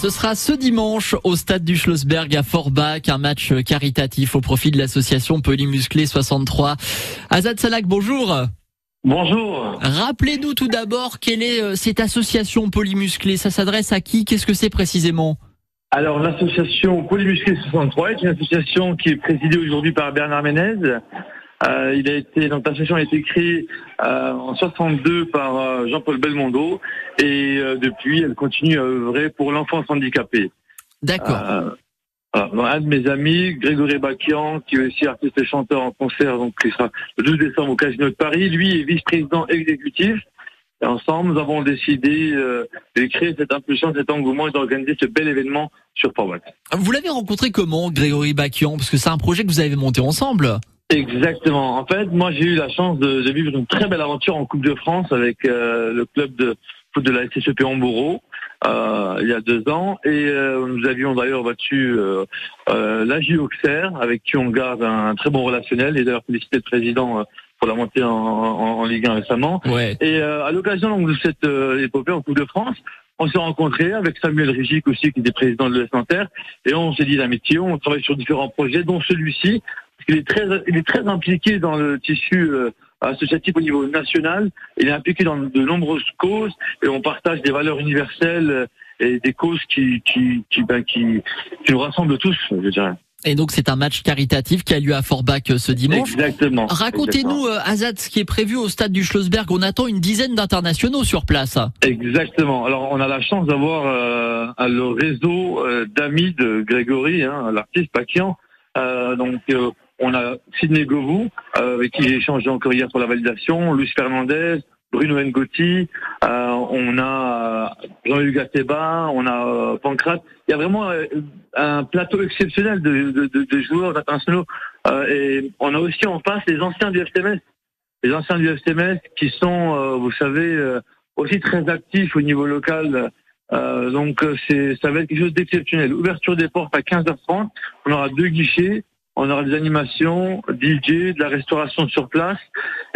Ce sera ce dimanche au stade du Schlossberg à Forbach, un match caritatif au profit de l'association Polymusclé 63. Azad Salak, bonjour. Bonjour. Rappelez-nous tout d'abord quelle est euh, cette association Polymusclé. Ça s'adresse à qui? Qu'est-ce que c'est précisément? Alors l'association Polymusclé 63 est une association qui est présidée aujourd'hui par Bernard Ménez. Euh, il a été, donc l'association a été créée euh, en 62 par euh, Jean-Paul Belmondo et euh, depuis elle continue à œuvrer pour l'enfance handicapée. D'accord. Euh, voilà. un de mes amis, Grégory Bakian, qui est aussi artiste et chanteur en concert, donc qui sera le 12 décembre au Casino de Paris, lui est vice-président exécutif. Et ensemble, nous avons décidé euh, de créer cette impulsion, cet engouement et d'organiser ce bel événement sur Format. Vous l'avez rencontré comment, Grégory Bakian Parce que c'est un projet que vous avez monté ensemble. Exactement. En fait, moi, j'ai eu la chance de, de, vivre une très belle aventure en Coupe de France avec euh, le club de foot de la SSEP Hambourg euh, il y a deux ans. Et euh, nous avions d'ailleurs battu euh, euh, la Auxerre, avec qui on garde un, très bon relationnel. Et d'ailleurs, félicité le président pour la montée en, en, en Ligue 1 récemment. Ouais. Et à l'occasion de cette épopée en Coupe de France, on s'est rencontrés avec Samuel Rigic aussi, qui était président de l'ES Nanterre, et on s'est dit d'amitié, on travaille sur différents projets, dont celui-ci, il est très, il est très impliqué dans le tissu euh, associatif au niveau national. Il est impliqué dans de nombreuses causes et on partage des valeurs universelles euh, et des causes qui, qui, qui, ben, qui, qui nous rassemblent tous, je dirais. Et donc c'est un match caritatif qui a lieu à Forbach euh, ce dimanche. Exactement. Racontez-nous, Azad, ce qui est prévu au stade du Schlossberg. On attend une dizaine d'internationaux sur place. Exactement. Alors on a la chance d'avoir euh, le réseau d'amis de Grégory, hein, l'artiste. Euh, donc on a Sidney Govou, euh, avec qui j'ai échangé encore hier pour la validation, Luis Fernandez, Bruno Ngotti, euh, on a Jean-Luc Gateba, on a euh, Pancrate. Il y a vraiment euh, un plateau exceptionnel de, de, de, de joueurs internationaux. Euh, et on a aussi en face les anciens du FTMS. Les anciens du FTMS qui sont, vous savez, aussi très actifs au niveau local. donc c'est ça va être quelque chose d'exceptionnel. Ouverture des portes à 15h30. On aura deux guichets on aura des animations, DJ, de la restauration sur place,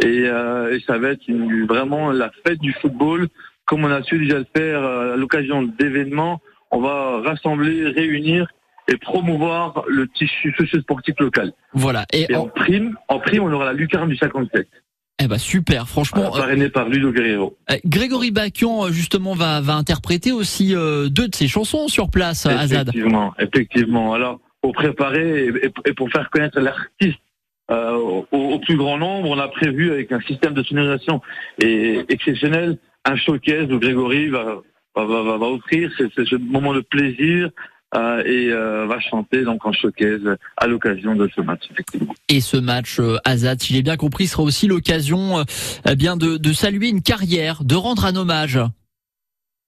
et, euh, et ça va être une, vraiment la fête du football, comme on a su déjà le faire euh, à l'occasion d'événements. On va rassembler, réunir et promouvoir le tissu socio-sportif local. Voilà. Et, et en... en... prime, en prime, on aura la lucarne du 57. Eh ben super, franchement. Parrainé par Ludo Guerrero. Euh, Grégory Bakian justement va va interpréter aussi euh, deux de ses chansons sur place. Azad. Effectivement, effectivement. Alors pour préparer et, pour faire connaître l'artiste euh, au, au, plus grand nombre, on a prévu avec un système de sonorisation exceptionnel un showcase où Grégory va, va, va, va offrir ce, ce, moment de plaisir euh, et euh, va chanter donc en showcase à l'occasion de ce match effectivement. Et ce match Azad, si j'ai bien compris, sera aussi l'occasion eh bien de, de, saluer une carrière, de rendre un hommage.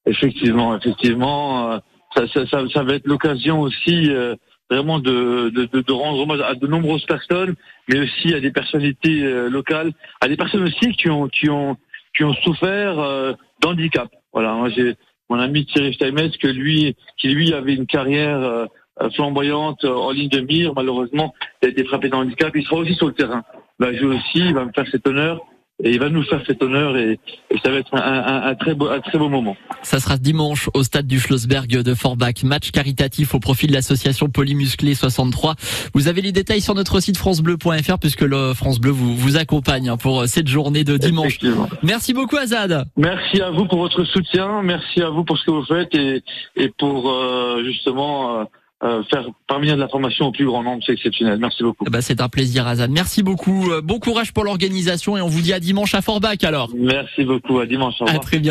Effectivement, effectivement, ça, ça, ça, ça, va être l'occasion aussi vraiment de, de, de, rendre hommage à de nombreuses personnes, mais aussi à des personnalités euh, locales, à des personnes aussi qui ont qui ont qui ont souffert euh, d'handicap. Voilà, moi j'ai mon ami Thierry Steinmetz que lui qui lui avait une carrière euh, flamboyante en ligne de mire, malheureusement, il a été frappé d'un handicap. Il sera aussi sur le terrain. Il va jouer aussi, il va me faire cet honneur et il va nous faire cet honneur et, et ça va être un, un, un, très beau, un très beau moment. Ça sera dimanche au stade du Schlossberg de Forbach, match caritatif au profit de l'association Polymusclé 63. Vous avez les détails sur notre site francebleu.fr puisque le France Bleu vous, vous accompagne pour cette journée de dimanche. Merci beaucoup Azad. Merci à vous pour votre soutien, merci à vous pour ce que vous faites et, et pour euh, justement... Euh, euh, faire parvenir de l'information au plus grand nombre, c'est exceptionnel. Merci beaucoup. Bah, c'est un plaisir, Azad. Merci beaucoup. Bon courage pour l'organisation et on vous dit à dimanche à Forbach alors. Merci beaucoup. À dimanche. À très bien.